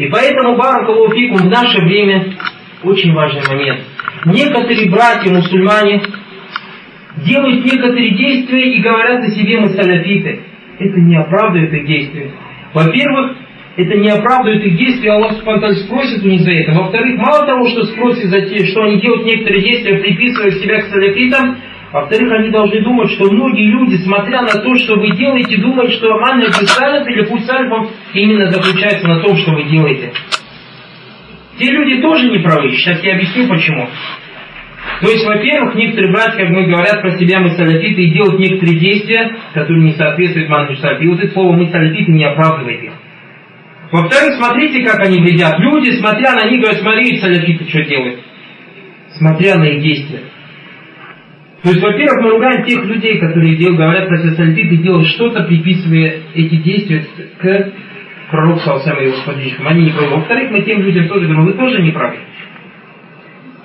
И поэтому, Баракалуфикум, в наше время очень важный момент. Некоторые братья-мусульмане делают некоторые действия и говорят о себе мы салафиты. Это не оправдывает их действия. Во-первых, это не оправдывает их действия, Аллах Субхану спросит у них за это. Во-вторых, мало того, что спросит за те, что они делают некоторые действия, приписывая себя к салафитам, во-вторых, они должны думать, что многие люди, смотря на то, что вы делаете, думают, что аман салиф или путь салифом именно заключается на том, что вы делаете. Те люди тоже не правы. Сейчас я объясню почему. То есть, во-первых, некоторые братья, как мы говорят про себя, мы салафиты, и делают некоторые действия, которые не соответствуют манху салафи. И вот это слово мы салафиты не оправдывает их. Во-вторых, смотрите, как они вредят. Люди, смотря на них, говорят, смотри, салафиты что делают. Смотря на их действия. То есть, во-первых, мы ругаем тех людей, которые дел, говорят про себя салафиты, делают что-то, приписывая эти действия к пророку Салсам и его сподвижникам. Они не правы. Во-вторых, мы тем людям тоже говорим, вы тоже не правы.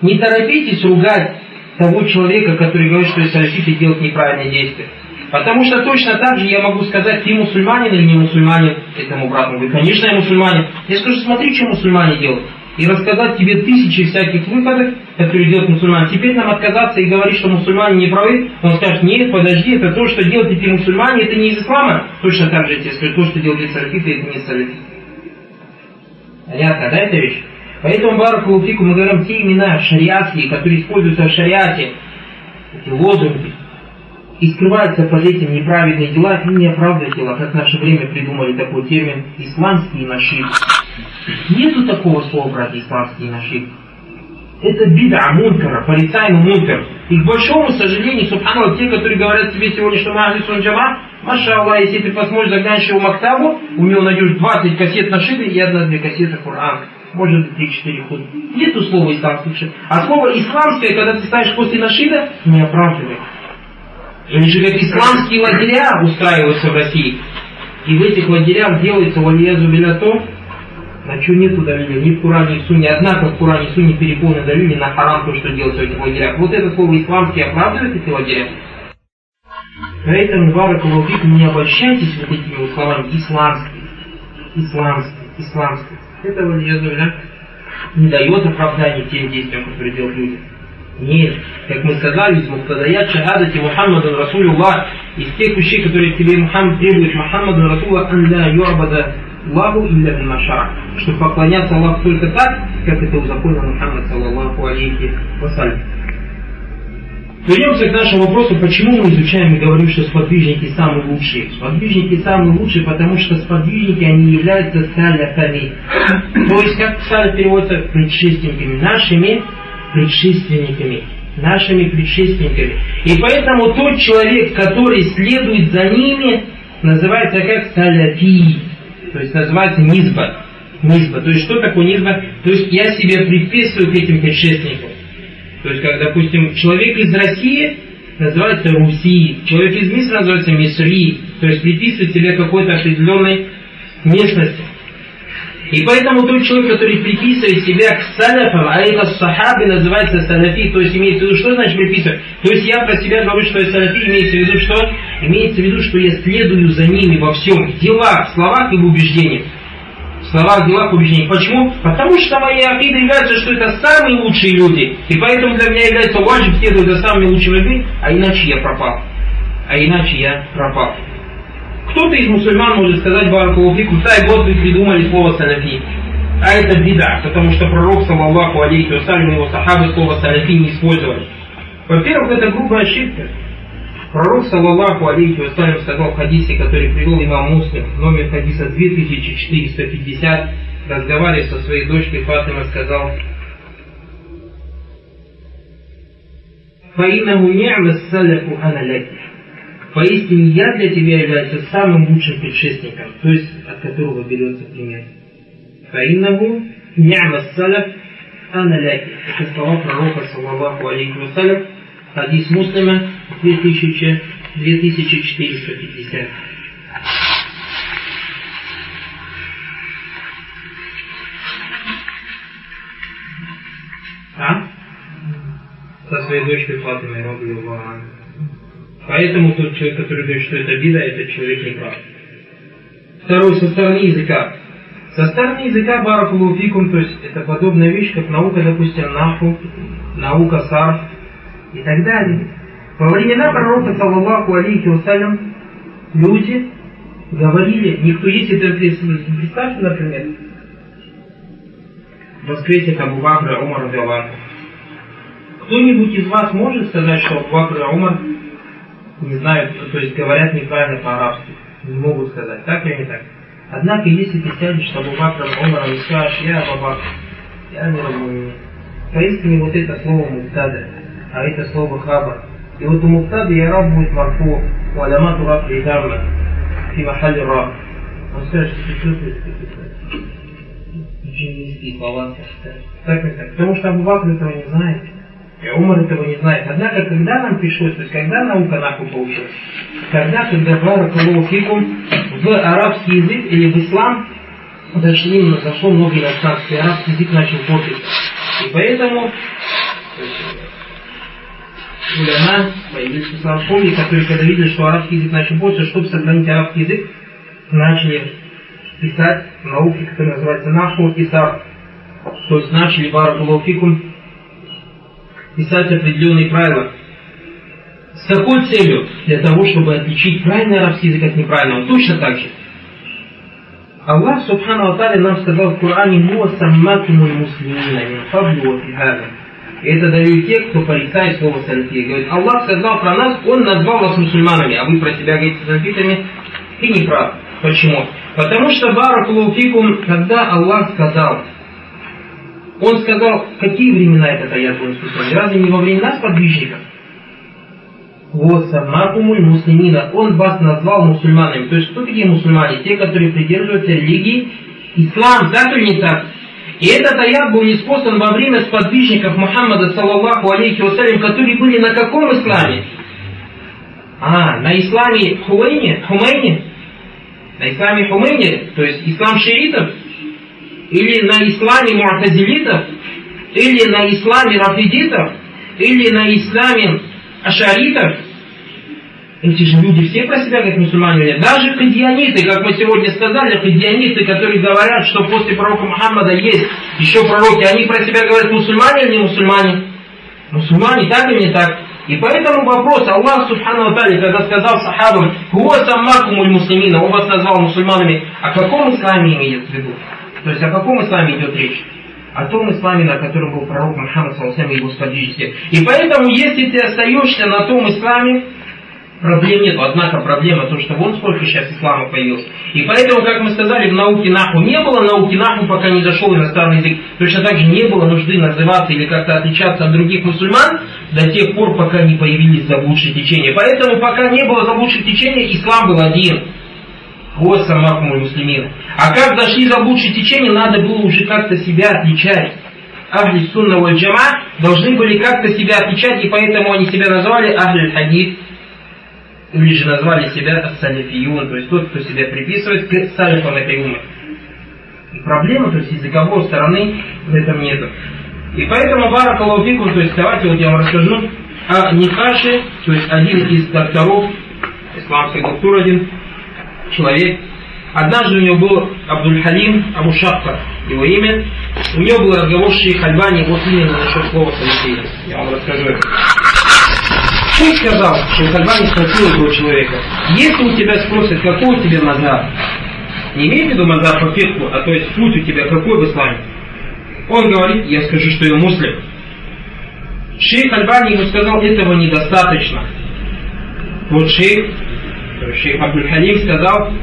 Не торопитесь ругать того человека, который говорит, что салафиты делают неправильные действия. Потому что точно так же я могу сказать, ты мусульманин или не мусульманин этому брату. Вы, конечно, я мусульманин. Я скажу, смотри, что мусульмане делают. И рассказать тебе тысячи всяких выходов, которые делают мусульмане. Теперь нам отказаться и говорить, что мусульмане не правы. Он скажет, нет, подожди, это то, что делают эти мусульмане, это не из ислама. Точно так же я тебе скажу, то, что делают салафиты, это не салафиты. Понятно, да, эта вещь? Поэтому, Баракулуфику, мы говорим те имена шариатские, которые используются в шариате, эти лозунги, и скрываются под этим неправедные дела, и не оправдывают дела, как в наше время придумали такой термин «исламский нашиб». Нету такого слова, брат, исламский нашиб. Это бида мункара, порицаемый мункар. И к большому сожалению, субханаллах, те, которые говорят себе сегодня, что мы ахлисун джама, маша если ты посмотришь, заглянешь его Мактабу, у него найдешь 20 кассет на шибе и одна-две кассеты Коран. Может быть, 3-4 худ. Нету слова исламский шиб. А слово исламское, когда ты ставишь после нашида, не оправдывает. Они же как исламские лагеря устраиваются в России. И в этих лагерях делается валиязу биля то, на что нету давления, ни в Куране, ни в Суне. Однако в Куране и Суне переполнено давление на харам, то, что делается в этих лагерях. Вот это слово исламский оправдывает эти лагеря. Поэтому, Баракалуфик, не обольщайтесь вот этими словами исламский, исламский, исламский. Это валиязу биля не дает оправдания тем действиям, которые делают люди. Нет, как мы сказали, из муктадаят шахадати Мухаммадан Расулуллах, из тех вещей, которые тебе Мухаммад требует Мухаммадан Расулуллах, ан ля ю'бада Аллаху илля бимашара, чтобы поклоняться Аллаху только так, как это узаконил Мухаммад, саллаллаху алейхи вассалям. Вернемся к нашему вопросу, почему мы изучаем и говорим, что сподвижники самые лучшие. Сподвижники самые лучшие, потому что сподвижники, они являются саляфами. То есть, как саля переводится, предшественниками, нашими предшественниками, нашими предшественниками. И поэтому тот человек, который следует за ними, называется как саляфи, то есть называется низба. Низба. То есть что такое низба? То есть я себе приписываю к этим предшественникам. То есть, как, допустим, человек из России называется Руси, человек из Мисра называется Мисри, то есть приписывает себе какой-то определенной местности. И поэтому тот человек, который приписывает себя к салафам, а это сахабы называется салафи, то есть имеется в виду, что значит приписывать? То есть я про себя говорю, что я салафи, имеется в виду, что? Имеется в виду, что я следую за ними во всем, в делах, в словах и в убеждениях. В словах, в делах, в убеждениях. Почему? Потому что моя акида является, что это самые лучшие люди. И поэтому для меня является важным следовать за самыми лучшими людьми, а иначе я пропал. А иначе я пропал. Кто-то из мусульман может сказать Баракулуфику, тай год вы придумали слово салафи. А это беда, потому что пророк, саллаллаху алейхи вассалям, его сахабы слово салафи не использовали. Во-первых, это грубая ошибка. Пророк, саллаллаху алейхи вассалям, сказал в хадисе, который привел имам Муслим, номер хадиса 2450, разговаривая со своей дочкой Фатима, сказал, فإنه نعم السلف أنا لك Поистине я для тебя являюсь самым лучшим предшественником, то есть от которого берется пример. Фаиннаху ни'ма салаф ана ляки. Это слова пророка, саллаллаху алейхи вассалям, хадис муслима 2000, 2450. А? Со своей дочкой Фатимой, Раби Аллаху Поэтому тот человек, который говорит, что это бида, этот человек не прав. Второе, со стороны языка. Со стороны языка баракулуфикум, то есть это подобная вещь, как наука, допустим, наху, наука сарф и так далее. Во времена пророка, саллаллаху алейхи вассалям, люди говорили, никто, если ты представьте, например, воскресит Абу Бакра Умар. Кто-нибудь из вас может сказать, что Абу Бакр Умар не знают, то есть говорят неправильно по-арабски? Не могут сказать, так или не так? Однако, если ты сядешь с Абу Бакром Умаром и скажешь, я Абу Бакр, я разумею. Поистине вот это слово муктада, а это слово хаба. И вот у муктада и араб будет марфу, у алямату раб лидамна, фи махали раб. Он скажет, что ты очень низкие слова. Так и так. Потому что Абу Бакр этого не знает. И Умар этого не знает. Однако, когда нам пришлось, то есть когда наука нахуй получилась, когда, когда Баракулуфикум в арабский язык или в ислам зашли, зашло много иностранцев, и арабский язык начал портиться. И поэтому уляма, появились исламские, которые когда видели, что арабский язык начал портиться, чтобы сохранить арабский язык, начали писать науки, которые называются наху и. То есть начали баракулуфикум писать определенные правила. С какой целью? Для того, чтобы отличить правильный арабский язык от неправильного. Точно так же. Аллах Субхану Аталя нам сказал в Коране «Муа саммакумуль муслимина мин фаблу И это дают те, кто порицает слово салфия. Говорит, Аллах сказал про нас, Он назвал вас мусульманами, а вы про себя говорите салфитами. Ты не прав. Почему? Потому что Баракулуфикум, когда Аллах сказал, он сказал, какие времена этот аят был специальный? Разве не во времена сподвижников? Вот, самакумуль муслимина. Он вас назвал мусульманами. То есть, кто такие мусульмане? Те, которые придерживаются религии ислам, так или не так? И этот аят был неспослан во время сподвижников Мухаммада, саллаллаху алейхи вассалям, которые были на каком исламе? А, на исламе Хуэйне, Хумейне? На исламе Хумейне, то есть ислам шиитов? Или на исламе муатазилитов, или на исламе рафидитов, или на исламе ашаритов. Эти же люди все про себя как мусульмане Даже хадианиты, как мы сегодня сказали, хадианиты, которые говорят, что после пророка Мухаммада есть еще пророки, они про себя говорят мусульмане или не мусульмане? Мусульмане, так или не так? И поэтому вопрос, Аллах Субхану Атали, когда сказал сахабам, «Хуа саммакумуль муслимина», он вас назвал мусульманами, о каком исламе имеет в виду? То есть о каком исламе идет речь? О том исламе, на котором был пророк Мухаммад Саласам и его сподвижники. И поэтому, если ты остаешься на том исламе, проблем нет. Однако проблема то, что вон сколько сейчас ислама появилось. И поэтому, как мы сказали, в науке наху не было науки наху, пока не зашел иностранный язык. Точно так же не было нужды называться или как-то отличаться от других мусульман до тех пор, пока не появились заблудшие течения. Поэтому, пока не было заблудших течений, ислам был один. Вот самакумуль муслимин. А как зашли за лучшее течение, надо было уже как-то себя отличать. Ахли сунна валь джама должны были как-то себя отличать, и поэтому они себя назвали Ахли хадид, или же назвали себя салифиюн, то есть тот, кто себя приписывает к салифам этой умы. И проблемы, то есть языковой стороны в этом нету. И поэтому Баракалауфику, то есть давайте вот я вам расскажу о Нихаше, то есть один из докторов исламской доктор один, человек. Однажды у него был Абдуль-Халим Абу Шахфа, его имя. У него был разговор с шейх Альбани, вот именно насчет слова салифия. Я вам расскажу это. Шейх сказал, шейх Альбани спросил этого человека, если у тебя спросят, какой у тебя мазар, не имеет в виду мазар по фетку, а то есть путь у тебя какой в исламе, он говорит, я скажу, что я муслим. Шейх Альбани ему сказал, этого недостаточно. Вот шейх шейх Абдуль-Халим сказал,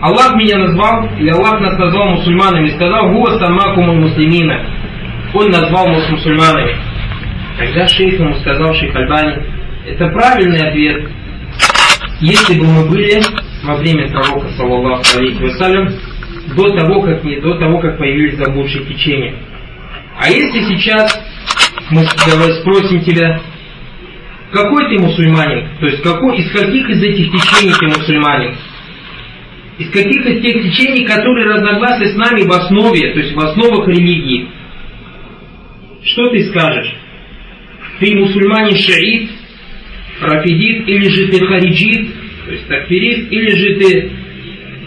Аллах меня назвал, или Аллах нас назвал мусульманами, сказал, «Гуа самакуму муслимина». Он назвал нас мусульманами. Тогда шейх ему сказал, шейх Альбани, это правильный ответ. Если бы мы были во время пророка, саллаллаху алейхи вассалям, до того, как, не, до того, как появились заблудшие течения. А если сейчас мы спросим тебя, какой ты мусульманин? То есть какой, из каких из этих течений ты мусульманин? Из каких из тех течений, которые разногласны с нами в основе, то есть в основах религии? Что ты скажешь? Ты мусульманин шаид, рафидит, или же ты хариджит, то есть такфирист, или же ты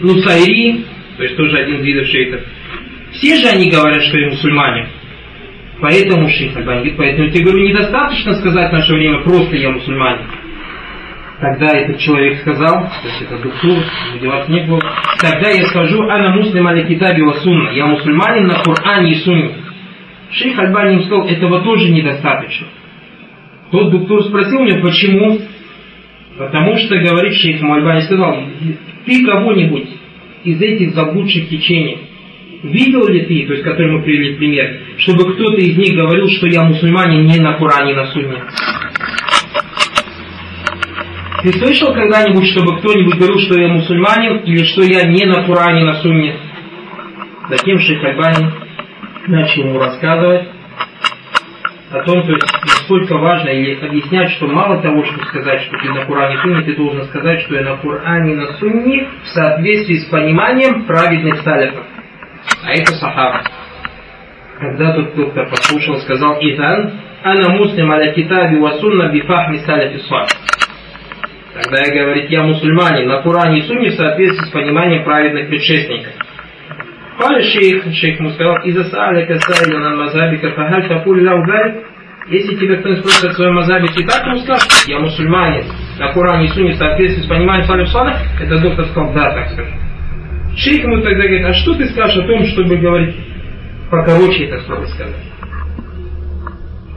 нусайри, то есть тоже один из видов шейхов. Все же они говорят, что и мусульмане. Поэтому шейх Альбани говорит, поэтому я тебе говорю, недостаточно сказать в наше время просто я мусульманин. Тогда этот человек сказал, то есть это доктор, деваться не было, тогда я скажу, ана муслим аля китаби ва сунна, я мусульманин на Коране и сунне. Шейх Альбани им сказал, этого тоже недостаточно. Тот доктор спросил меня, почему? Потому что, говорит шейх Альбани, сказал, ты кого-нибудь из этих заблудших течений видел ли ты, то есть который мы привели пример, чтобы кто-то из них говорил, что я мусульманин не на Коране, на Сунне? Ты слышал когда-нибудь, чтобы кто-нибудь говорил, что я мусульманин или что я не на Коране, на Сунне? Затем шейх Альбани начал ему рассказывать о том, то есть, насколько важно, или объяснять, что мало того, что сказать, что ты на Коране Сунне, ты должен сказать, что я на Коране на Сунне в соответствии с пониманием праведных салифов. А это Сахара. Когда тут доктор послушал, сказал Итан, «Ана муслим аля китаби ва сунна бифахми саляфи Тогда я говорит, я мусульманин, на Куране и Сунне в соответствии с пониманием праведных предшественников. Пали шейх, шейх ему сказал, «Иза саалика саида на мазабика фахаль такуль лау если тебя кто-нибудь спросит о своем мазабе, ты так ему скажешь, я мусульманин, на Коране и Суне в соответствии с пониманием Салиф Сана, это доктор сказал, да, так скажет. Шейх ему тогда говорит, а что ты скажешь о том, чтобы говорить покороче это слово сказать?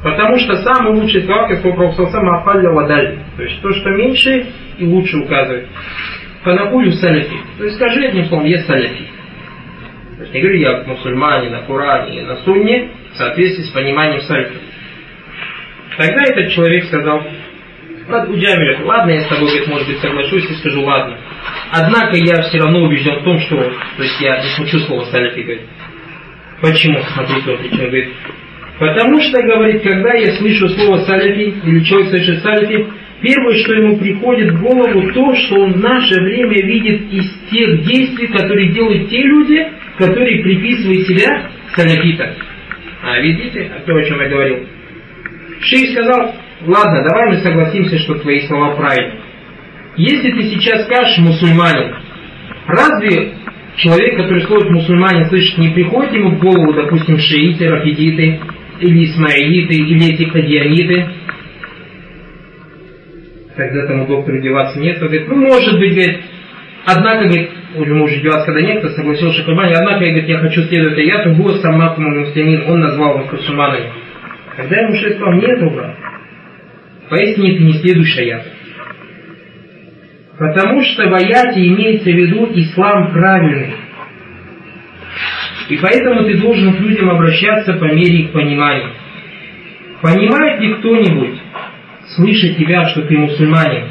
Потому что самый лучший слова, как сказал Пророк сам Афалля Вадаль. То есть то, что меньше и лучше указывает. Фанакулю саляфи. То есть скажи одним словом, я саляфи. То есть не говорю я мусульмане, на Коране, на Сунне, в соответствии с пониманием сальфа. Тогда этот человек сказал, Уджамилев, ладно, я с тобой, говорит, может быть, соглашусь и скажу, ладно. Однако я все равно убежден в том, что, то есть я не смучу слово салифи, говорит. Почему? Смотрите, он причем говорит, потому что, говорит, когда я слышу слово салифи, или человек слышит салифи, Первое, что ему приходит в голову, то, что он в наше время видит из тех действий, которые делают те люди, которые приписывают себя саляфитам. А видите, то, о чем я говорил? Шейх сказал, ладно, давай мы согласимся, что твои слова правильны. Если ты сейчас скажешь мусульманин, разве человек, который слышит мусульманин, слышит, не приходит ему в голову, допустим, шииты, рафидиты, или исмаилиты, или эти кадианиты, когда тому доктору деваться нет, то говорит, ну может быть, говорит, однако, говорит, уже деваться, когда нет, то согласился Шахабани, однако, говорит, я хочу следовать аяту, был самакум муслимин, он назвал вас мусульманами. Когда ему шесть сказал, нет, брат, поясни, ты не следуешь аяту. Потому что в аяте имеется в виду ислам правильный. И поэтому ты должен к людям обращаться по мере их понимания. Понимает ли кто-нибудь, слышит тебя, что ты мусульманин,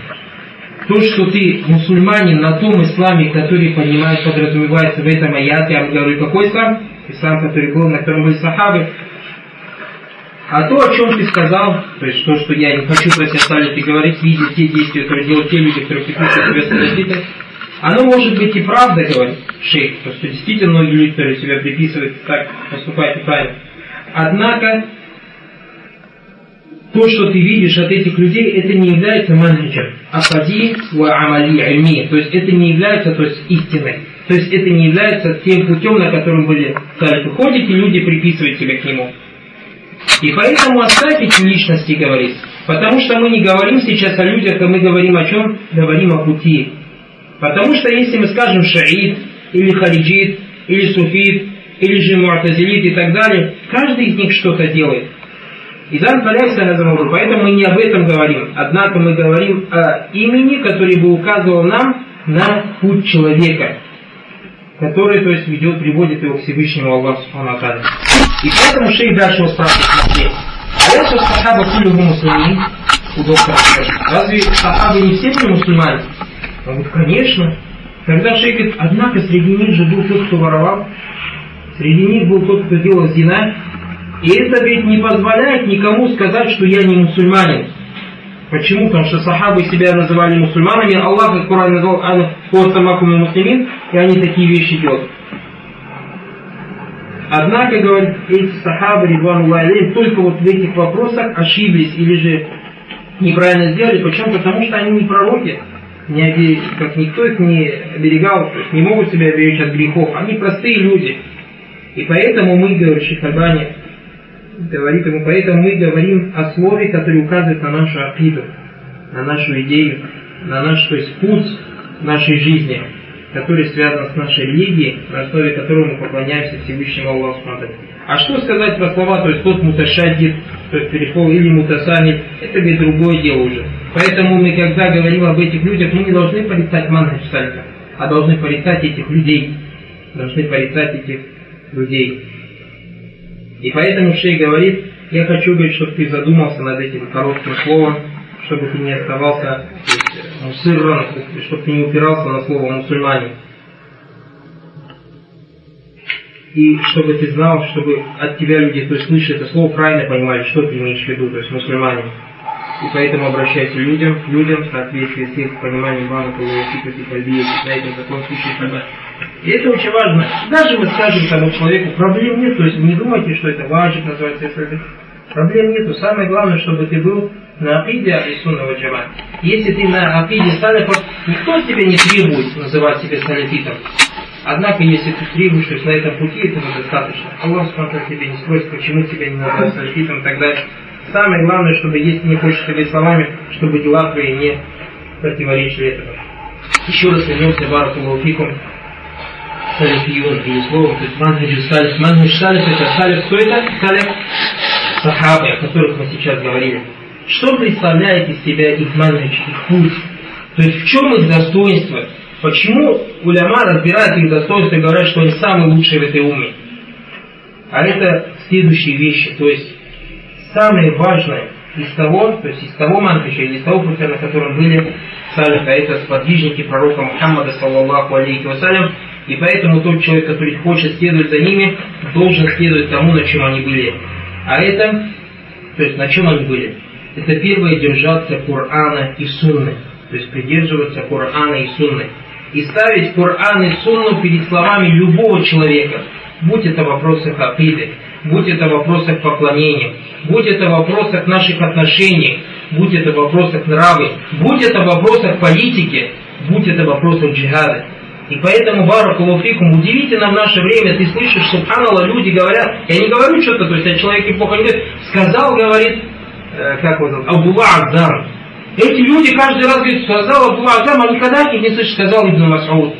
то, что ты мусульманин на том исламе, который понимает, подразумевается в этом аяте, я говорю, какой ислам? Ислам, который был, на котором были. А то, о чем ты сказал, то есть то, что я не хочу про себя ставить и говорить, видеть те действия, которые делают те люди, которые приписывают себя салафитам, оно может быть и правда, говорит шейх, то что действительно многие люди, которые себя приписывают, так поступают неправильно. Однако, то, что ты видишь от этих людей, это не является манхиджем. Афади ва амали альми. То есть это не является то есть, истиной. То есть это не является тем путем, на котором были салифы. Ходят и люди приписывают себя к нему. И поэтому оставь эти личности говорить. Потому что мы не говорим сейчас о людях, а мы говорим о чем? Говорим о пути. Потому что если мы скажем шаид, или хариджит, или суфит, или же муатазилит и так далее, каждый из них что-то делает. Изан Фаляйса Назамуру, поэтому мы не об этом говорим. Однако мы говорим о имени, который бы указывал нам на путь человека, который, то есть, ведет, приводит его к Всевышнему Аллаху Субхану И поэтому шейх дальше спрашивает, если сахаба кулюху мусульмин, у доктора разве сахабы не все были мусульмане? Он говорит, конечно. Тогда шейх говорит, однако среди них же был тот, кто воровал, среди них был тот, кто делал зина, и это ведь не позволяет никому сказать, что я не мусульманин. Почему? Потому что сахабы себя называли мусульманами, Аллах в Коране назвал «Хостамакум муслимин», и они такие вещи делают. Однако, говорит, эти сахабы, Ридвану Алейм, только вот в этих вопросах ошиблись или же неправильно сделали. Почему? Потому что они не пророки. не, как никто их не оберегал, то есть не могут себя оберечь от грехов. Они простые люди. И поэтому мы, говорит Шихабани, говорит ему, поэтому мы говорим о слове, которое указывает на нашу акиду, на нашу идею, на наш то есть, путь нашей жизни, который связан с нашей религией, на основе которого мы поклоняемся Всевышнему Аллаху А что сказать про слова, то есть тот муташадид, то есть перешел или мутасанид, это ведь другое дело уже. Поэтому мы, когда говорим об этих людях, мы не должны порицать салька, а должны порицать этих людей. Должны порицать этих людей. И поэтому Шей говорит, я хочу, говорить, чтобы ты задумался над этим коротким словом, чтобы ты не оставался мусырран, чтобы ты не упирался на слово мусульмане. И чтобы ты знал, чтобы от тебя люди, то есть слышали это слово, правильно понимали, что ты имеешь в виду, то есть мусульмане. И поэтому обращайся людям, людям в соответствии с их пониманием Бана Калуасикати Кальбия, на этом закон случае И это очень важно. Даже мы скажем тому человеку, проблем нет, то есть не думайте, что это важно, называется это. Проблем нету. Самое главное, чтобы ты был на акиде Ахлисунного джама. Если ты на акиде салифов, никто тебя не требует называть себя салифитом. Однако, если ты требуешь, то есть на этом пути этого достаточно. Аллах смотрит тебе не спросит, почему тебя не назвать салифитом и так далее. Самое главное, чтобы, если не хочешь сказать словами, чтобы дела твои не противоречили этому. Еще раз вернемся в Баракулуфикум салифиюн или словом, то есть манхаджи салиф. Манхадж салиф это салиф, кто это? Салиф сахабы, о которых мы сейчас говорили. Что представляет из себя их манхадж, их путь? То есть в чем их достоинство? Почему уляма разбирают их достоинства и говорят, что они самые лучшие в этой уме? А это следующие вещи. То есть самое важное из того, то есть из того или из того пути, на котором были салифа, это сподвижники пророка Мухаммада, саллаллаху алейхи вассалям, и поэтому тот человек, который хочет следовать за ними, должен следовать тому, на чем они были. А это, то есть на чем они были? Это первое держаться Корана и Сунны, то есть придерживаться Корана и Сунны. И ставить Коран и Сунну перед словами любого человека, будь это вопросы акиды, будь это в вопросах поклонения, будь это в вопросах наших отношений, будь это в вопросах нравы, будь это в вопросах политики, будь это в вопросах джихада. И поэтому, Баракулуфикум, удивительно в наше время, ты слышишь, субханалла, люди говорят, я не говорю что-то, то есть о человеке плохо не говорит, сказал, говорит, э, как его зовут, Абдулла. Эти люди каждый раз говорят, сказал Абдулла Аздар, а никогда от них не слышишь, сказал Ибн Масауд.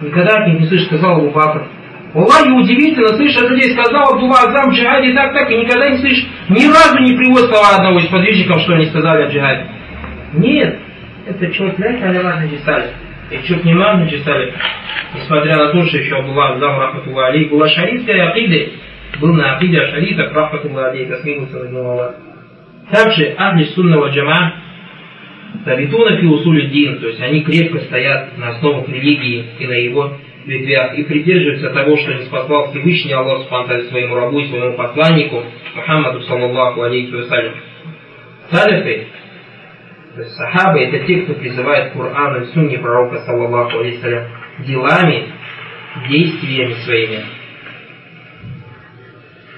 Никогда от них не слышишь, сказал Абу Бакр. Аллахи удивительно, слышишь от людей, сказал Абдулла Азам в джихаде так, так, и никогда не слышишь, ни разу не приводит слова одного из подвижников, что они сказали о джихаде. Нет, это человек, ля аляма написали. И чуть не мам написали, несмотря на то, что еще Абдулла Азам Рахматулла Али была шаритской акиды, был на акиде шаритах Рахматулла Али, это смилуется на Также Ахли Сунного Джама Табитуна фи усули дин, то есть они крепко стоят на основах религии и на его ветвях и придерживаются того, что не спасал Всевышний Аллах Субхану своему рабу и своему посланнику Мухаммаду саллаллаху алейхи вассалям. Салифы, то есть сахабы, это те, кто призывает Коран и Сунни пророка саллаллаху алейхи делами, действиями своими,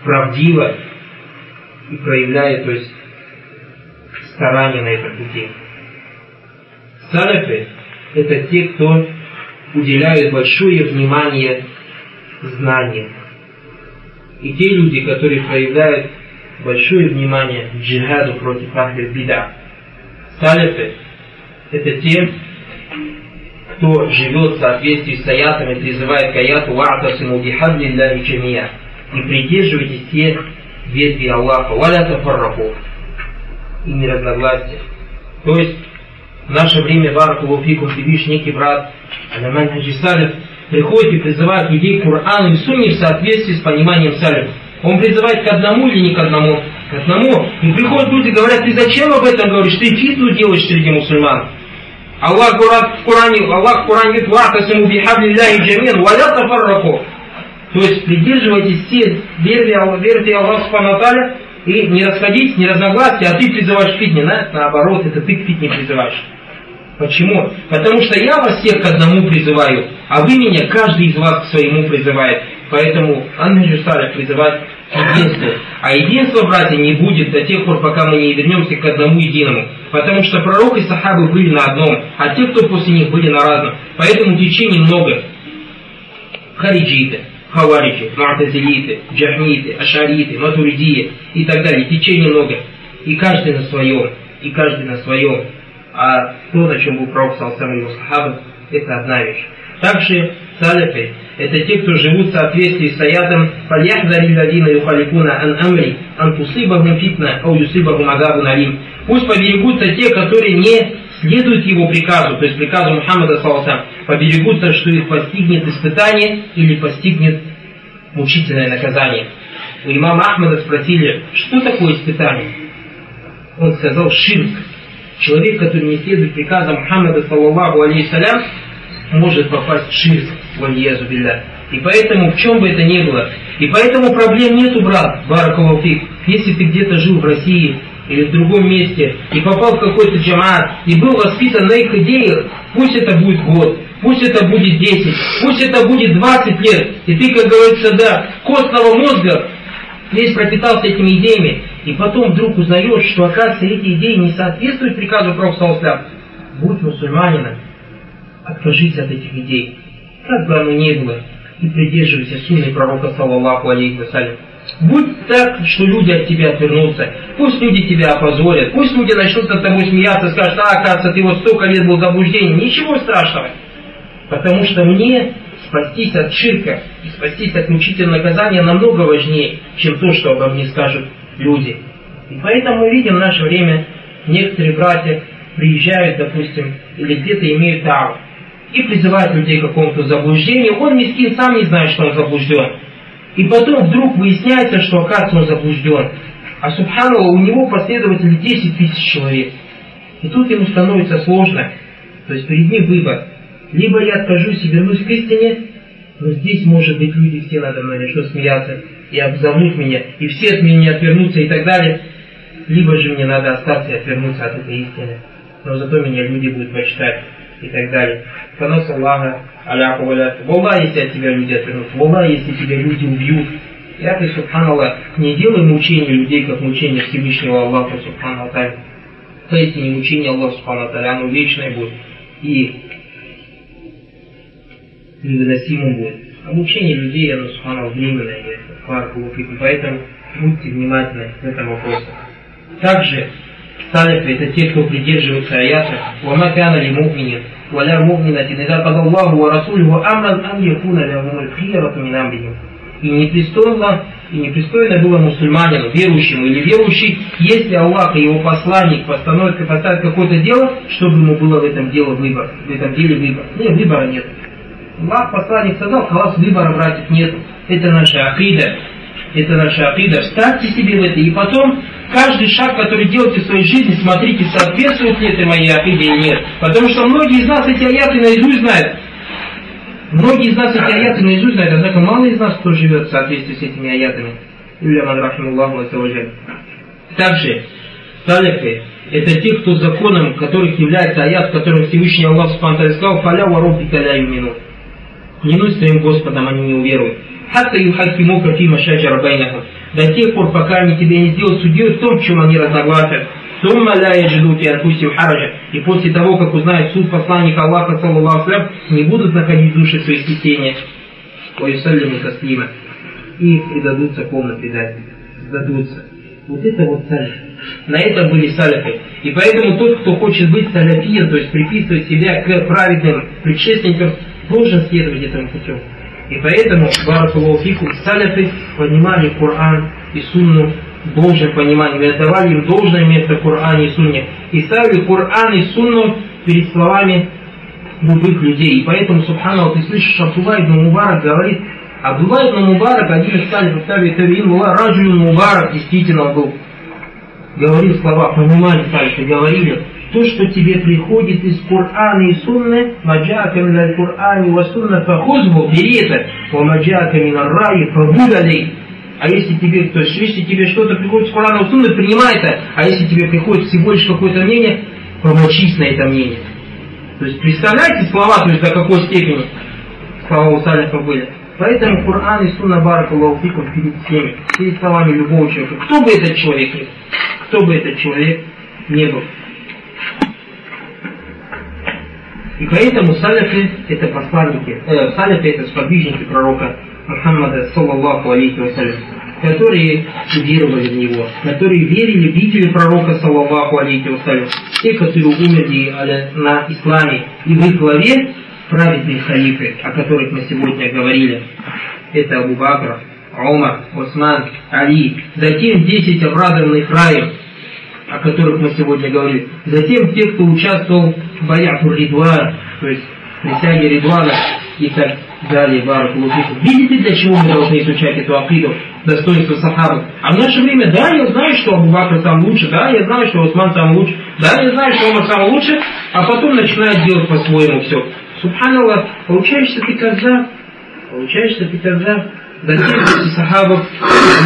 правдиво и проявляя, то есть, старание на этом пути. Салифы – это те, кто уделяют большое внимание знаниям. И те люди, которые проявляют большое внимание джихаду против ахли бида. Салифы – это те, кто живет в соответствии с аятами, призывает к аяту «Ва'тасиму бихаблиллахи джамия» и придерживайтесь те ветви Аллаха, «Валя тафарраху» и не разногласия. То есть, в наше время, Баракулуфикум, видишь некий брат, Аляманхаджи Салиф, приходит и призывает людей к Корану и Сунне в соответствии с пониманием Салиф. Он призывает к одному или не к одному? К одному. И приходят люди и говорят, ты зачем об этом говоришь? Ты фитну делаешь среди мусульман. Аллах в Коране, Аллах в Коране говорит, «Ватасиму бихаблиллахи джамин, валя тафарраку». То есть придерживайтесь все веры Аллаха Субхану и не расходитесь, не разногласия, а ты призываешь к фитне. На, наоборот, это ты к фитне призываешь. Почему? Потому что я вас всех к одному призываю, а вы меня, каждый из вас к своему призывает. Поэтому Анна Салих призывает единству. А единства, братья, не будет до тех пор, пока мы не вернемся к одному единому. Потому что пророк и сахабы были на одном, а те, кто после них были на разном. Поэтому течений много. Хариджиты, хавариджи, муатазилиты, джахмиты, ашариты, матуридии и так далее. Течений много. И каждый на своем. И каждый на своем. А то, на чем был пророк, сам его сахабы, это одна вещь. Также салифы – это те, кто живут в соответствии с аятом «Фальяхдари ладина юхалифуна ан амри, ан тусибахум фитна, ау юсибахум адабу налим». Пусть поберегутся те, которые не следуют его приказу, то есть приказу Мухаммада Саласам, поберегутся, что их постигнет испытание или постигнет мучительное наказание. У имама Ахмада спросили, что такое испытание? Он сказал ширк. Человек, который не следует приказам Мухаммада, саллаллаху алейхиссалям, может попасть в ширк, вальезу билля. И поэтому, в чем бы это ни было, и поэтому проблем нету, брат, баракалуфик. Если ты где-то жил в России или в другом месте, и попал в какой-то джамаат, и был воспитан на их идеях, пусть это будет год, пусть это будет 10, пусть это будет 20 лет, и ты, как говорится, да, костного мозга весь пропитался этими идеями, и потом вдруг узнаешь, что, оказывается, эти идеи не соответствуют приказу Пророка Будь мусульманином, откажись от этих идей, как бы оно ни было, и придерживайся сунны пророка, саллаллаху алейхи вассалям. Будь так, что люди от тебя отвернутся. Пусть люди тебя опозорят. Пусть люди начнут над тобой смеяться, скажут, а, оказывается, ты вот столько лет был в. Ничего страшного. Потому что мне спастись от ширка и спастись от мучительного наказания намного важнее, чем то, что обо мне скажут люди. И поэтому мы видим в наше время некоторые братья приезжают, допустим, или где-то имеют дар, и призывает людей к какому-то заблуждению, он, мискин, сам не знает, что он заблужден. И потом вдруг выясняется, что оказывается он заблужден. А Субханалла, у него последователи 10 тысяч человек. И тут ему становится сложно. То есть перед ним выбор. Либо я откажусь и вернусь к истине, но здесь, может быть, люди все надо мной начнут смеяться и обзовут меня, и все от меня отвернутся и так далее. Либо же мне надо остаться и отвернуться от этой истины. Но зато меня люди будут почитать и так далее. Фанас Аллаха, аляху. Wallah, если от тебя люди отвернутся. Wallah, если тебя люди убьют. Я ты, субханаллах, не делай мучения людей, как мучение Всевышнего Аллаха, субханаллах. То есть не мучение Аллаха, субханаллах, оно вечное будет. И невыносимым будет. Мучение людей, оно, субханаллах, временное. Поэтому будьте внимательны в этом вопросе. Также Салифы это те, кто придерживается аята «Вама кана ли му'минин, валя му'минатин, ида када Аллаху ва Расулюху амран ан якуна лягумуль хиярату мин амрихим». И непристойно, и непристойно было мусульманину, верующему или верующий, если Аллах и его посланник постановят, поставят какое-то дело, чтобы ему было в этом деле выбор, в этом деле выбор. Нет, выбора нет. Аллах посланник сказал, халас выбора, братьев, нет. Это наша акида. Это наша акида. Вставьте себе в это. И потом каждый шаг, который делаете в своей жизни, смотрите, соответствует ли это моей акиде или нет. Потому что многие из нас эти аяты наизусть знают. Многие из нас эти аяты наизусть знают, однако мало из нас кто живет в соответствии с этими аятами. Также салифы – это те, кто законом которых является аят, в котором Всевышний Аллах сказал «Фаля ворубби каля юмину». Клянусь своим Господом, они не уверуют. «Хатта юхакимука фима шаджара байнахум» до тех пор, пока они тебя не сделают судьей в том, в чем они разногласят. Сумма ля яджиду фи анфусим хараджа. И после того, как узнают суд посланника Аллаха, саллаллаху не будут находить души свои смятения. Ой, саллиму таслима. И предадутся полно предателям. Сдадутся. Вот это вот салиф. На это были салифы. И поэтому тот, кто хочет быть салафием, то есть приписывать себя к праведным предшественникам, должен следовать этому путем. И поэтому, Баракулуфику, саляфы понимали Коран и Сунну в должном понимании, отдавали им должное место Коране и Сунне. И ставили Коран и Сунну перед словами любых людей. И поэтому, Субхану, ты слышишь, Абдулла ибн Мубарак говорит, Абдулла ибн Мубарак, один из салифов, таби Тавиин, Раджуль Мубарак, действительно был, говорил слова, понимали салифы, говорили, то, что тебе приходит из Корана и Сунны, маджака мин Коране ва Сунна фахузбу, бери это, ва маджака мин раи фабудалей. А если тебе, то есть, если тебе что-то приходит из Корана и Сунны, принимай это, а если тебе приходит всего лишь какое-то мнение, помолчись на это мнение. То есть, представляете слова, то есть, до какой степени слова у Салифа были. Поэтому Коран и Сунна Баракаллаху фикум перед всеми, перед словами любого человека. Кто бы этот человек кто бы этот человек не был. И поэтому саляфы это посланники, э, саляфы это сподвижники пророка Мухаммада, саллаллаху алейхи вассалям, которые веровали в него, которые верили видели пророка, саллаллаху алейхи вассалям, те, которые умерли на исламе, и в их главе праведные халифы, о которых мы сегодня говорили. Это Абу Бакр, Умар, Осман, Али, затем 10 обрадованных раев, о которых мы сегодня говорили. Затем те, кто участвовал в боях Ридуан, то есть присяге Ридуана и так далее. Баракулуфику. Видите, для чего мы должны изучать эту акиду, достоинство сахабы? А в наше время, да, я знаю, что Абу Бакр сам лучше, да, я знаю, что Осман сам лучше, да, я знаю, что Умар сам лучше, а потом начинает делать по-своему все. Субханаллах, получаешься ты казах, получаешься ты казах. Затем эти сахабов,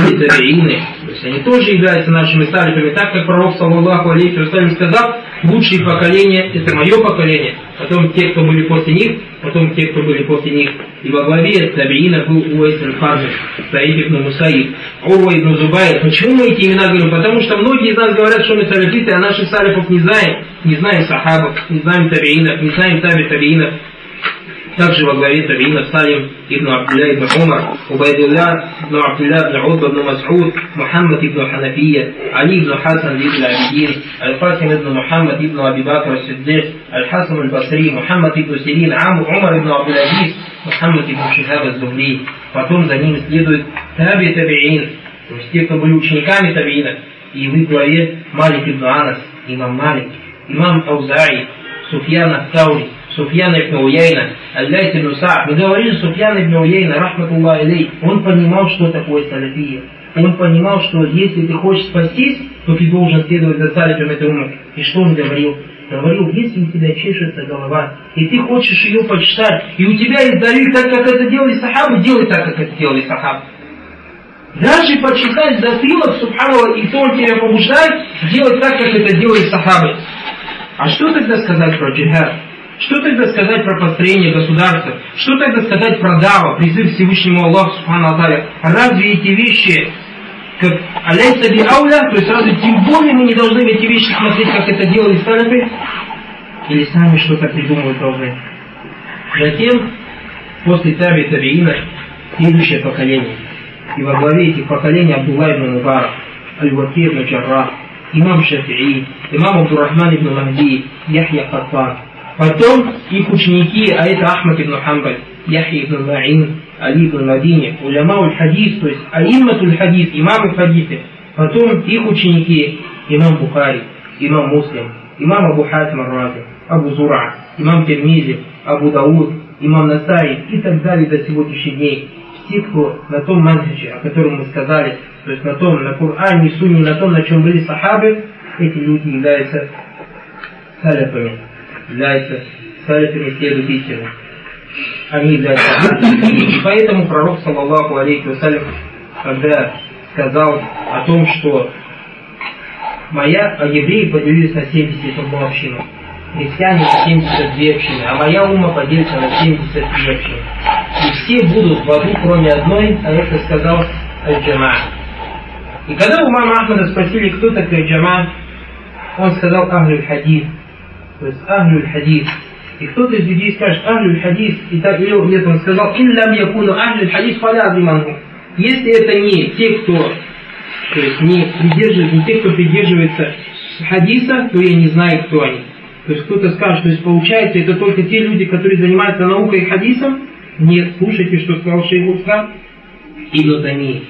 они табиины, то есть они тоже являются нашими салифами, так как пророк, саллаллаху алейхи вассалям, сказал, лучшие поколения, это мое поколение, потом те, кто были после них, потом те, кто были после них. И во главе табиина был Уайс аль-Харджи, Саид ибн Мусаид, Урва ибн Зубайр. Почему мы эти имена говорим? Потому что многие из нас говорят, что мы салифиты, а наших салифов не знаем. Не знаем сахабов, не знаем табиинов, не знаем таби табиинов. Также во главе Табиина Салим ибн Абдулля ибн Умар, Убайдулля ибн Абдулля ибн Утба ибн Мас'уд, Мухаммад ибн Ханафия, Али ибн Хасан ибн Абидин, Аль-Фатим ибн Мухаммад ибн Аби Бакр Сиддик, Аль-Хасан аль-Басри, Мухаммад ибн Сирин, Ам Умар ибн Абдул-Азиз, Мухаммад ибн Шихаб az-Зубри. Потом за ним следует Таби Табиин, то есть те, кто были учениками Табиина. И в их главе Малик ибн Анас, имам Малик, имам Аузаи, Суфьян Ат-Таури, Суфьян ибн Уяйна, Аль-Лайт ибн. Мы говорили, Суфьян ибн Уяйна, рахматуллах илей, он понимал, что такое салафия. Он понимал, что если ты хочешь спастись, то ты должен следовать за салифом этой умы. И что он говорил? Говорил, если у тебя чешется голова, и ты хочешь ее почитать, и у тебя есть далиль, так как это делали сахабы, делай так, как это делали сахабы. Даже почитать затылок, субханаллах, и то он тебя побуждает делать так, как это делали сахабы. А что тогда сказать про джихад? Что тогда сказать про построение государства? Что тогда сказать про дава, призыв Всевышнему Аллаху Субхану Аталя? Разве эти вещи, как аляйса би ауля, то есть разве тем более мы не должны эти вещи смотреть, как это делали салифы? Или сами что-то придумывать должны? Затем, после таби табиина, следующее поколение. И во главе этих поколений Абдулла ибн Мубарак, Аль-Ваки ибн Джаррах, имам Шафии, имам Абдуррахман ибн Махди, Яхья Хаттан, Потом их ученики, а это Ахмад ибн Хамбаль, Яхи ибн Ма'ин, Али ибн Мадини, уляма хадис, то есть аимматуль хадис, имамы хадисы. Потом их ученики, имам Бухари, имам Муслим, имам Абу Хатим Рази, Абу Зура, имам Термизи, Абу Дауд, имам Насаи и так далее до сегодняшних дней. Кто на том манхаджи, о котором мы сказали, то есть на том, на Коране, Сунне, на том, на чем были сахабы, эти люди являются саляфами являются салифами истины. Они являются И поэтому пророк, саллаллаху алейхи вассалям, когда сказал о том, что моя, а евреи поделились на 71 общину, христиане на 72 общины, а моя ума поделится на 73 общины. И все будут в аду, кроме одной, а это сказал Аль-Джама. И когда у мамы Ахмада спросили, кто такой Джама, он сказал Ахлюль Хадид то есть Ахлюль Хадис. И кто-то из людей скажет Ахлюль Хадис, и так или нет, он сказал, Иллам якуну Ахлюль Хадис фалядриману. Если это не те, кто то есть не придерживается, не те, кто придерживается хадиса, то я не знаю, кто они. То есть кто-то скажет, то есть получается, это только те люди, которые занимаются наукой и хадисом. Нет, слушайте, что сказал шейх Ислам Ибн Тами.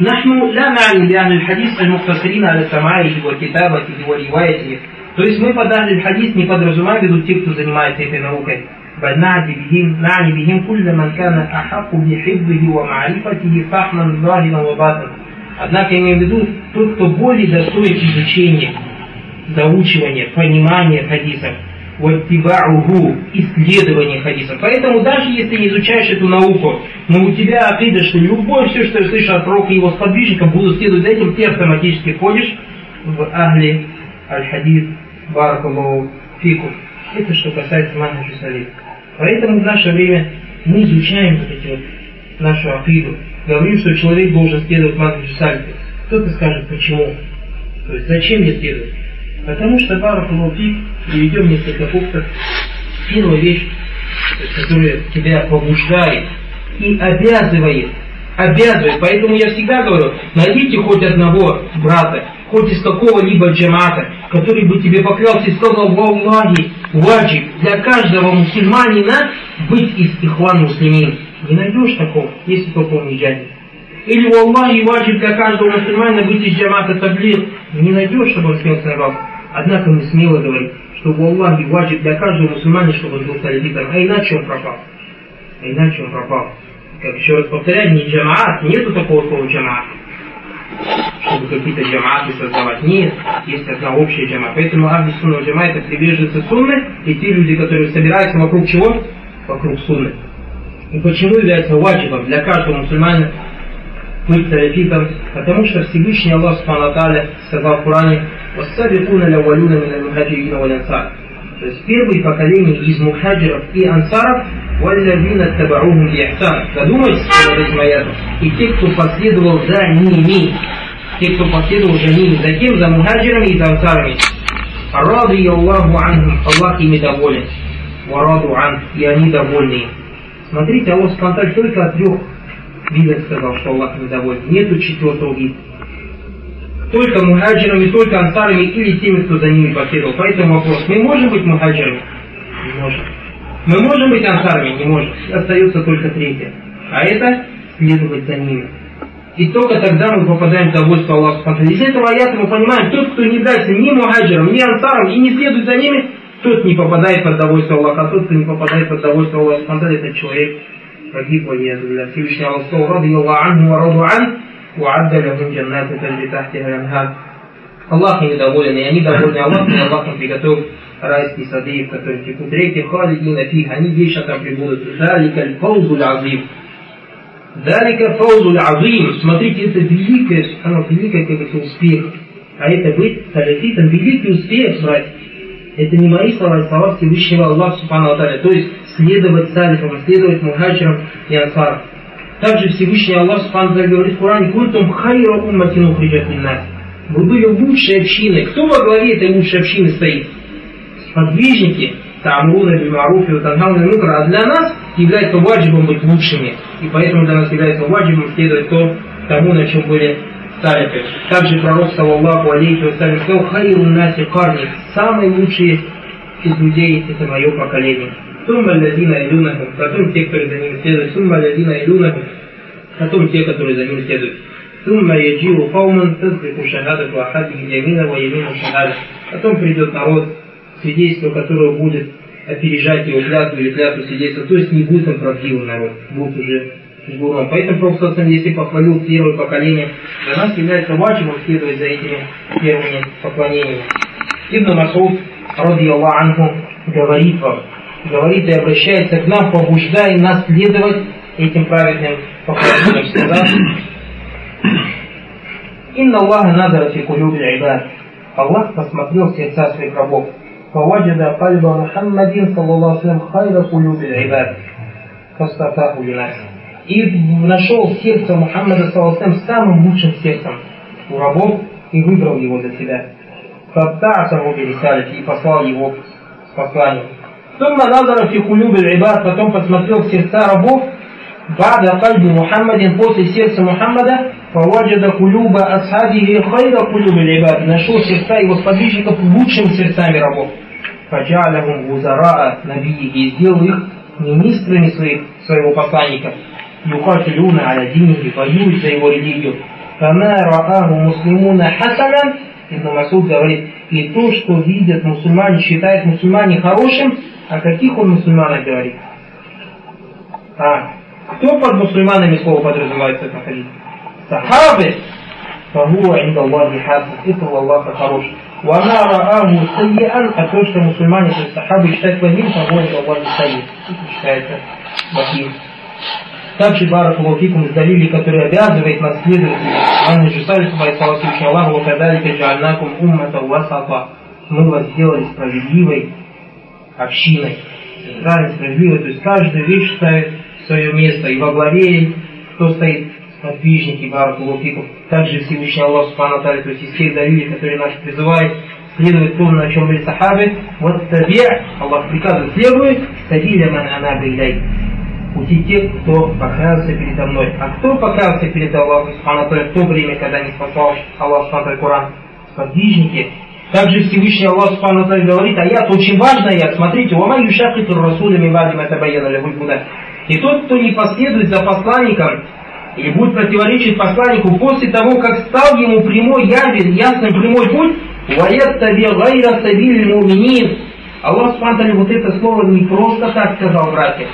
نحن لا نعني بأهل الحديث المقتصرين على سماعه وكتابته وروايته то есть мы под Ахль хадис не подразумеваем в виду те, кто занимается этой наукой. بل نعني بهم كل من كان أحق بحفظه ومعرفته فحما ظاهرا وباطنا. Однако имею в виду тот, кто более достоин изучения, заучивания, понимания хадисов, ваттибауху, исследование хадисов. Поэтому даже если не изучаешь эту науку, но у тебя акида, что любое все, что я слышу от пророка и его сподвижников, буду следовать за этим, ты автоматически входишь в ахли аль-хадис Баракаллаху фику. Это что касается манхаджи салиф. Поэтому в наше время мы изучаем вот эти вот нашу акиду, говорим, что человек должен следовать манхаджу сальфи. Кто-то скажет, почему? То есть зачем я следую? Потому что пара филофик, приведем несколько пунктов. Первая вещь, которая тебя побуждает и обязывает, обязывает. Поэтому я всегда говорю, найдите хоть одного брата, хоть из какого-либо джамата, который бы тебе поклялся и сказал, Аллахи, ваджиб для каждого мусульманина быть из ихван муслимин. Не найдешь такого, если только он не джадид. Или у Аллахи ваджиб для каждого мусульманина быть из джамата таблир. Не найдешь, чтобы он смелся на Однако мы смело говорим, что у Аллахи ваджиб для каждого мусульманина, чтобы он был салифитом, а иначе он пропал. А иначе он пропал. Как еще раз повторяю, не джамаат, нету такого слова джамаат чтобы какие-то джаматы создавать. Нет, есть одна общая джама. Поэтому Ахли Сунна джама это приверженцы сунны и те люди, которые собираются вокруг чего? Вокруг сунны. И почему является ваджибом для каждого мусульманина быть салафитом? Потому что Всевышний Аллах Субхану сказал в Коране «Вассабикуна лявалюна мина мухаджирина валянсар». То есть первые поколения из мухаджиров и ансаров «Валлавина табаухум бихсан». Задумайтесь над этим аятом. И те, кто последовал за ними, те, кто последовал за ними, за кем? За мухаджирами и за ансарами. Ради Аллаху анхум, Аллах ими доволен. Вараду ан, и они довольны Смотрите, Аллах Субтитры только от трех видов сказал, что Аллах недоволен. Нету четвертого вида. Только мухаджирами, только ансарами или теми, кто за ними последовал. Поэтому вопрос, мы можем быть мухаджирами? Не можем. Мы можем быть ансарами? Не можем. Остается только третье. А это следовать за ними. И только тогда мы попадаем в довольство Аллаха. Из этого аята мы понимаем, тот, кто не дается ни мухаджирам, ни ансарам и не следует за ними, тот не попадает под довольство Аллаха, а тот, кто не попадает под довольство Аллаха Субхану, это человек погиб во Всевышний Аллах ради Аллах раду ан, وعد لهم جنات تجري تحتها الانهار Аллах ими доволен, и они довольны Аллахом, и Аллах им приготовил райские сады, в которых текут реки, халидина фих, они вечно там прибудут. Далика фаузуль азим. Далика фаузуль азим. Смотрите, это великое, оно великое, как это успех. А это быть салифитом, великий успех, братья. Это не мои слова, это слова Всевышнего Аллаха Субхану То есть следовать салифам, следовать мухаджирам и ансарам. Также Всевышний Аллах Субхану говорит в Коране, «Кунтум хайра умматин ухриджат нас». Вы были лучшей общиной. Кто во главе этой лучшей общины стоит? Сподвижники, Тамруна, Бимаруфи, Танхауна, Нукра. А для нас является ваджибом быть лучшими. И поэтому для нас является ваджибом следовать то, тому, на чем были салифы. Также пророк, саллаллаху алейхи вассалям, сказал, «Хайру наси карни». Самые лучшие из людей – это мое поколение. Сумма лядина илюнаху, потом те, которые за ним следуют. Сумма лядина илюнаху, потом те, которые за ним следуют. Сумма яджиру кауман тазрику шахадату ахадихи ямина ва ямину шахадат. Потом придет народ, свидетельство которого будет опережать его клятву или клятву свидетельства. То есть не будет он правдивый народ, будет уже жгуром. Поэтому Пророк если похвалил первое поколение, для нас является важным следовать за этими первыми поклонениями. Ибн Масуд, ради Аллах Анху, говорит вам, говорит и обращается к нам, побуждая нас следовать этим праведным показаниям, сказав, «Инна Аллаха назара фи кулюбе. Аллах посмотрел сердца своих рабов. «Фаваджада кальба Мухаммадин, саллаллаху алейхи хайра кулюбе ибад». Кастатаху линас. И нашел сердце Мухаммада, саллаллаху самым лучшим сердцем у рабов и выбрал его для себя. Фаттасаху бирисалити и послал его к посланию. ثم نظر في قلوب العباد потом посмотрел в сердца рабов بعد قلب محمد после сердца Мухаммада فوجد قلوب أصحابه خير قلوب العباد нашел сердца его сподвижников лучшими сердцами рабов فجعلهم وزراء نبيه и сделал их министрами своих, своего посланника يقاتلون على دينه воюют за его религию فما رآه مسلمون حسنا Ибн Масуд говорит, и то, что видят мусульмане, считают мусульмане хорошим, о каких он мусульманах говорит? А, кто под мусульманами слово подразумевается в хадис? Сахабы. فهو عند الله حسن это у Аллаха хорош. وما رآه سيئا, а то, что мусульмане, то есть сахабы считают плохим, فهو عند الله سيء. Это считается плохим. Также Баракулуфикум издалили, который обязывает нас следовать Анна Жусаль, слава Всевышнему Аллаху, «Вакадалика джаальнакум уммата васата». Мы вас сделали справедливой общиной. Правильно, справедливой. То есть каждая вещь ставит свое место. И во главе кто стоит сподвижники Баракулуфиков. Также Всевышний Аллах Субхану то есть из всех далилей, которые нас призывает следовать тому, на чем были сахабы, вот таби, Аллах приказывает, следует, сабиля ман ана пути тех, кто покаялся передо мной. А кто покаялся перед Аллахом Субхану в то время, когда не спасал Аллах Субхану Коран? Сподвижники. Также Всевышний Аллах Субхану говорит, аят очень важный аят, смотрите, «Вама юшакиту расулями вадим это баяна куда. И тот, кто не последует за посланником, или будет противоречить посланнику после того, как стал ему прямой явен, ясный прямой путь, «Ваят таби гайра сабиль муминин». Аллах Субхану вот это слово не просто так сказал, братья.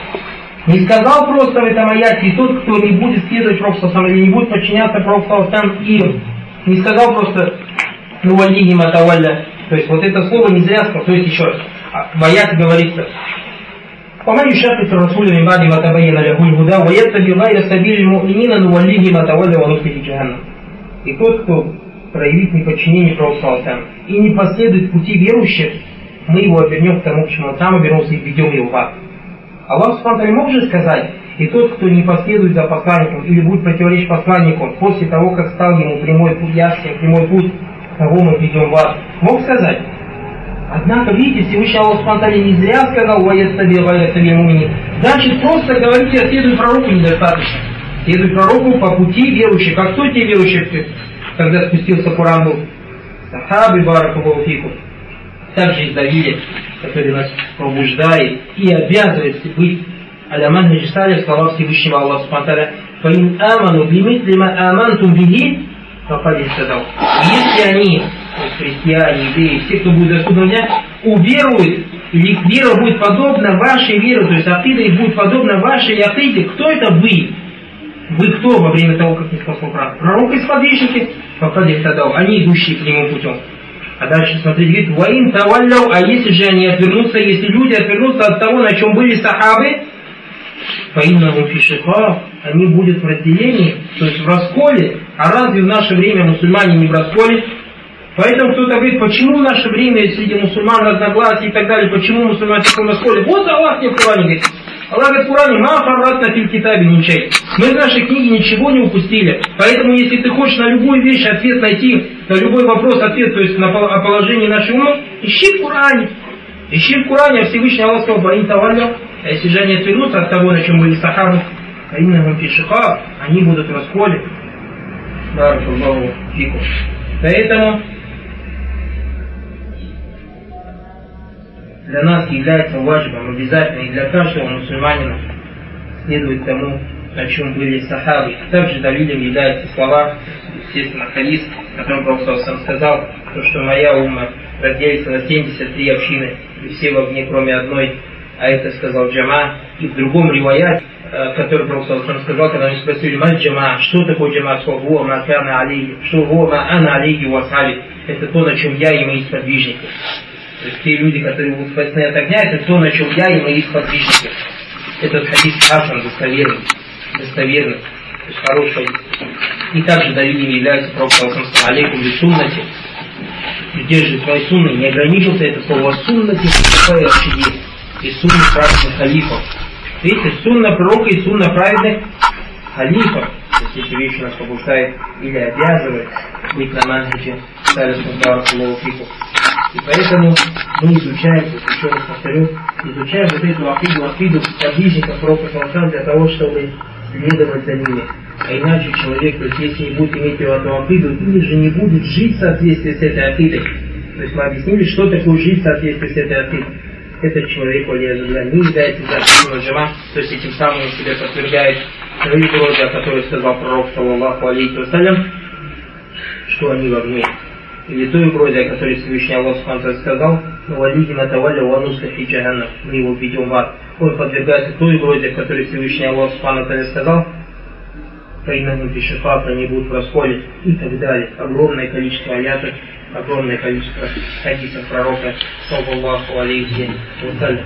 Не сказал просто в этом аяте, и тот, кто не будет следовать Пророку или не будет подчиняться Пророку им, не сказал просто ну валиги матавалля. То есть вот это слово не зря сказал. То есть еще раз, в аяте говорится, ومن يشاقق الرسول من بعد ما تبين له الهدى ويتبع غير سبيل المؤمنين نوليه ما تولى ونصله جهنم. И тот, кто проявит неподчинение Пророку и не последует пути верующих, мы его обернем к тому, к чему он сам обернулся и введем его в ад. Аллах Субхану мог же сказать, и тот, кто не последует за посланником или будет противоречить посланнику после того, как стал ему прямой путь, ясный прямой путь, того мы ведем в ад, мог сказать. Однако, видите, Всевышний Аллах Субхану не зря сказал «Ваят саби, ваят саби мумини». Значит, просто говорить «Я следую пророку» недостаточно. Следуй пророку по пути верующих. А кто те верующие, когда спустился Куран был? Сахабы, баракаллаху также из Давида, который нас пробуждает и обязывает быть Аляман Хаджисали, слова Всевышнего Аллаха Субтитры, «Фаин аману бимитли ма амантум бихи, факад истадал». Если они, то есть христиане, евреи, все, кто будет до судного дня, уверуют, или их вера будет подобна вашей вере, то есть акида их будет подобна вашей акиде, кто это вы? Вы кто во время того, как не спасал пророк? Пророк и сподвижники, факад истадал, они идущие прямым путем. А дальше смотрите, говорит, воин тавалляу, а если же они отвернутся, если люди отвернутся от того, на чем были сахабы, фаиннахум фишиха, они будут в разделении, то есть в расколе. А разве в наше время мусульмане не в расколе? Поэтому кто-то говорит, почему в наше время среди мусульман разногласия и так далее, почему мусульмане в таком расколе? Вот Аллах мне в Коране говорит. Аллах говорит в Коране, ма фарратна филь китабе ничей. Мы в нашей книге ничего не упустили. Поэтому, если ты хочешь на любую вещь ответ найти, на любой вопрос ответ, то есть на положение нашей умы, ищи в Коране. Ищи в Коране, а Всевышний Аллах сказал, Баин Тавалля, а если же они отвернутся от того, на чем были сахабы, а именно пишиха, они будут в расколе. Поэтому для нас является важным, обязательно и для каждого мусульманина следует тому, о чем были сахабы. Также далилем являются слова, естественно, хадис, в котором Пророк сам сказал, то, что моя ума разделится на 73 общины, и все в огне, кроме одной, а это сказал Джама. И в другом риваяте, э, который Пророк сказал, когда они спросили, мать Джама, что такое Джама, что хуа макана алейхи, что хуа ана алейхи это то, на чем я и мои сподвижники. То есть те люди, которые будут спасены от огня, это то, на чем я и мои сподвижники. Этот хадис Хасан достоверный, достоверный, то есть хороший. И также далилем является пророк алейкум би суннати, придерживает своей сунны, не ограничился это слово суннати, вообще есть. И сунна праведных халифов. Видите, сунна пророка и сунна праведных халифов. То есть эти вещи нас побуждает или обязывает быть на манхиджи, Салису Баракулову Фику. И поэтому мы изучаем, еще раз повторю, изучаем вот эту акиду, акиду подвижников пророка Саласан для того, чтобы следовать за ними. А иначе человек, то есть если не будет иметь эту акиду, или же не будет жить в соответствии с этой акидой. То есть мы объяснили, что такое жить в соответствии с этой акидой. Этот человек, Валиязулля, не является за джама, то есть этим самым он себя подвергает свои уроки, о которых сказал пророк, саллаллаху алейхи вассалям, что они в огне или той угрозе, о которой Всевышний Аллах Субхану сказал, «Валиди натавалля вануска фи джаханнам», мы его введем в ад. Он подвергается той угрозе, о которой Всевышний Аллах Субхану сказал, «Фаинаху фишифат», они будут в и так далее. Огромное количество аятов, огромное количество хадисов пророка, саллаллаху алейхи вассалям.